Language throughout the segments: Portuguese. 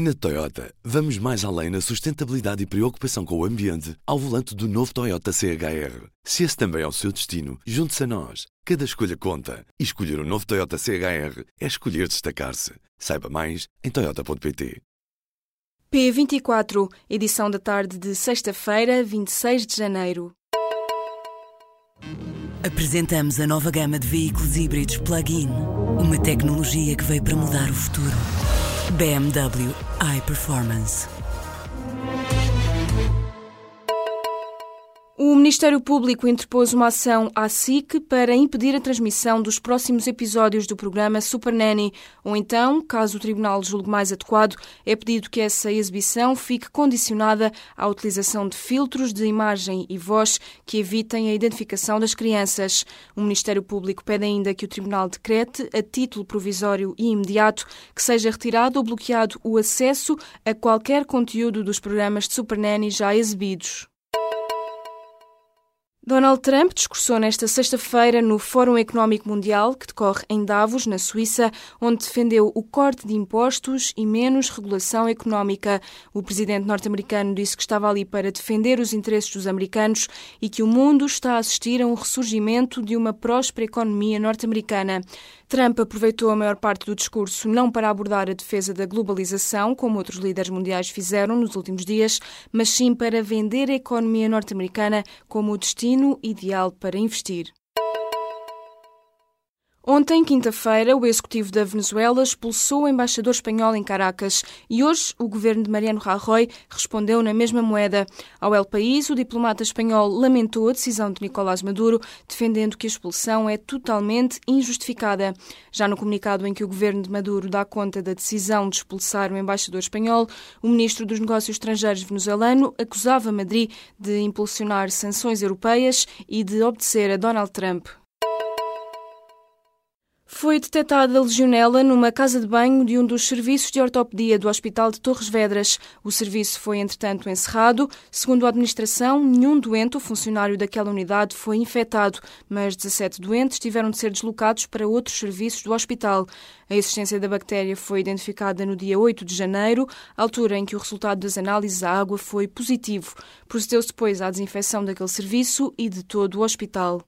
Na Toyota, vamos mais além na sustentabilidade e preocupação com o ambiente ao volante do novo Toyota CHR. Se esse também é o seu destino, junte-se a nós. Cada escolha conta. E escolher o um novo Toyota CHR é escolher destacar-se. Saiba mais em Toyota.pt. P24, edição da tarde de sexta-feira, 26 de janeiro. Apresentamos a nova gama de veículos híbridos plug-in. Uma tecnologia que veio para mudar o futuro. BMW iPerformance. Ministério Público interpôs uma ação à SIC para impedir a transmissão dos próximos episódios do programa Super Nanny, ou então, caso o Tribunal julgue mais adequado, é pedido que essa exibição fique condicionada à utilização de filtros de imagem e voz que evitem a identificação das crianças. O Ministério Público pede ainda que o Tribunal decrete, a título provisório e imediato, que seja retirado ou bloqueado o acesso a qualquer conteúdo dos programas de Super Nanny já exibidos. Donald Trump discursou nesta sexta-feira no Fórum Económico Mundial, que decorre em Davos, na Suíça, onde defendeu o corte de impostos e menos regulação económica. O presidente norte-americano disse que estava ali para defender os interesses dos americanos e que o mundo está a assistir a um ressurgimento de uma próspera economia norte-americana. Trump aproveitou a maior parte do discurso não para abordar a defesa da globalização, como outros líderes mundiais fizeram nos últimos dias, mas sim para vender a economia norte-americana como o destino ideal para investir. Ontem, quinta-feira, o executivo da Venezuela expulsou o embaixador espanhol em Caracas e hoje o governo de Mariano Rajoy respondeu na mesma moeda. Ao El País, o diplomata espanhol lamentou a decisão de Nicolás Maduro, defendendo que a expulsão é totalmente injustificada. Já no comunicado em que o governo de Maduro dá conta da decisão de expulsar o embaixador espanhol, o ministro dos Negócios Estrangeiros venezuelano acusava Madrid de impulsionar sanções europeias e de obedecer a Donald Trump. Foi detectada legionela numa casa de banho de um dos serviços de ortopedia do Hospital de Torres Vedras. O serviço foi, entretanto, encerrado. Segundo a administração, nenhum doente ou funcionário daquela unidade foi infectado, mas 17 doentes tiveram de ser deslocados para outros serviços do hospital. A existência da bactéria foi identificada no dia 8 de janeiro, altura em que o resultado das análises à água foi positivo. Procedeu-se depois à desinfecção daquele serviço e de todo o hospital.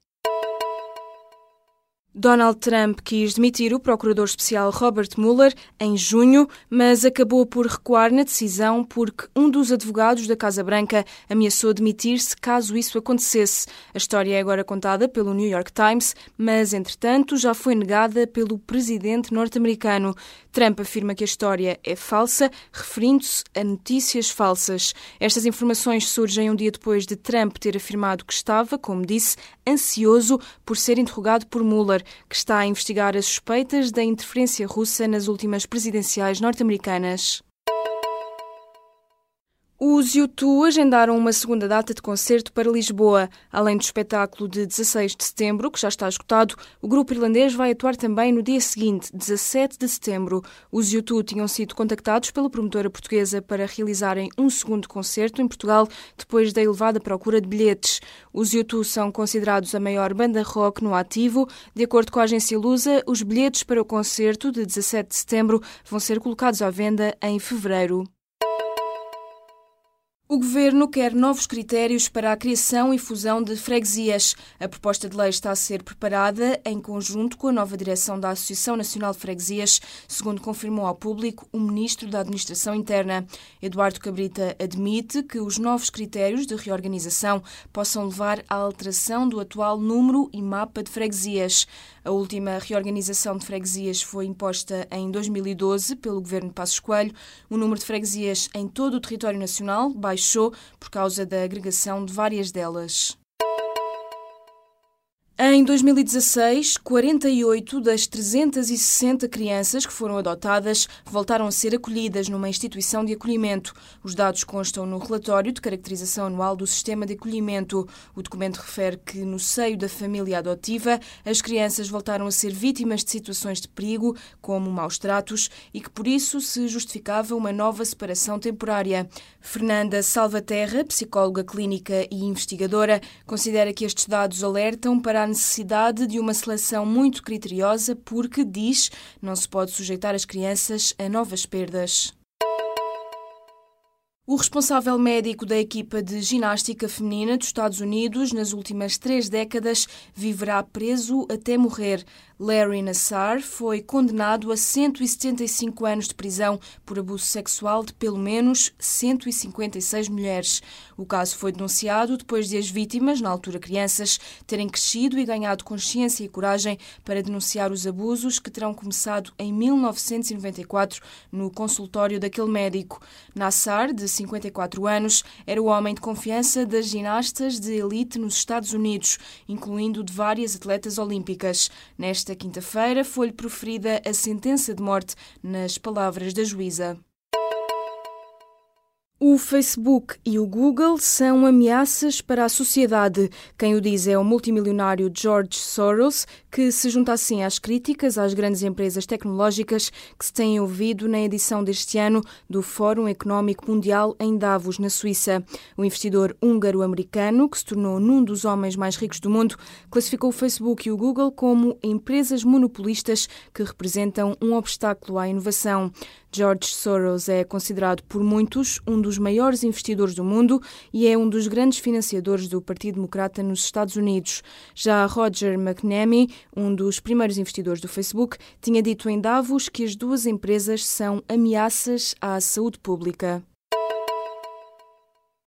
Donald Trump quis demitir o procurador especial Robert Mueller em junho, mas acabou por recuar na decisão porque um dos advogados da Casa Branca ameaçou demitir-se caso isso acontecesse. A história é agora contada pelo New York Times, mas entretanto já foi negada pelo presidente norte-americano. Trump afirma que a história é falsa, referindo-se a notícias falsas. Estas informações surgem um dia depois de Trump ter afirmado que estava, como disse, ansioso por ser interrogado por Mueller que está a investigar as suspeitas da interferência russa nas últimas presidenciais norte-americanas. Os U2 agendaram uma segunda data de concerto para Lisboa. Além do espetáculo de 16 de setembro, que já está esgotado, o grupo irlandês vai atuar também no dia seguinte, 17 de setembro. Os U2 tinham sido contactados pela promotora portuguesa para realizarem um segundo concerto em Portugal, depois da elevada procura de bilhetes. Os U2 são considerados a maior banda rock no ativo. De acordo com a agência Lusa, os bilhetes para o concerto de 17 de setembro vão ser colocados à venda em fevereiro. O Governo quer novos critérios para a criação e fusão de freguesias. A proposta de lei está a ser preparada em conjunto com a nova direção da Associação Nacional de Freguesias, segundo confirmou ao público o Ministro da Administração Interna. Eduardo Cabrita admite que os novos critérios de reorganização possam levar à alteração do atual número e mapa de freguesias. A última reorganização de freguesias foi imposta em 2012 pelo Governo de Passos Coelho. O número de freguesias em todo o território nacional baixou por causa da agregação de várias delas. Em 2016, 48 das 360 crianças que foram adotadas voltaram a ser acolhidas numa instituição de acolhimento. Os dados constam no relatório de caracterização anual do sistema de acolhimento. O documento refere que, no seio da família adotiva, as crianças voltaram a ser vítimas de situações de perigo, como maus tratos, e que por isso se justificava uma nova separação temporária. Fernanda Salvaterra, psicóloga clínica e investigadora, considera que estes dados alertam para a necessidade de uma seleção muito criteriosa porque, diz, não se pode sujeitar as crianças a novas perdas. O responsável médico da equipa de ginástica feminina dos Estados Unidos nas últimas três décadas viverá preso até morrer. Larry Nassar foi condenado a 175 anos de prisão por abuso sexual de pelo menos 156 mulheres. O caso foi denunciado depois de as vítimas, na altura crianças, terem crescido e ganhado consciência e coragem para denunciar os abusos que terão começado em 1994 no consultório daquele médico. Nassar, de 54 anos, era o homem de confiança das ginastas de elite nos Estados Unidos, incluindo de várias atletas olímpicas. Nesta quinta-feira foi-lhe proferida a sentença de morte, nas palavras da juíza. O Facebook e o Google são ameaças para a sociedade. Quem o diz é o multimilionário George Soros, que se junta assim às críticas às grandes empresas tecnológicas que se têm ouvido na edição deste ano do Fórum Económico Mundial em Davos, na Suíça. O investidor húngaro-americano, que se tornou num dos homens mais ricos do mundo, classificou o Facebook e o Google como empresas monopolistas que representam um obstáculo à inovação. George Soros é considerado por muitos um dos maiores investidores do mundo e é um dos grandes financiadores do Partido Democrata nos Estados Unidos. Já Roger McNamee, um dos primeiros investidores do Facebook, tinha dito em Davos que as duas empresas são ameaças à saúde pública.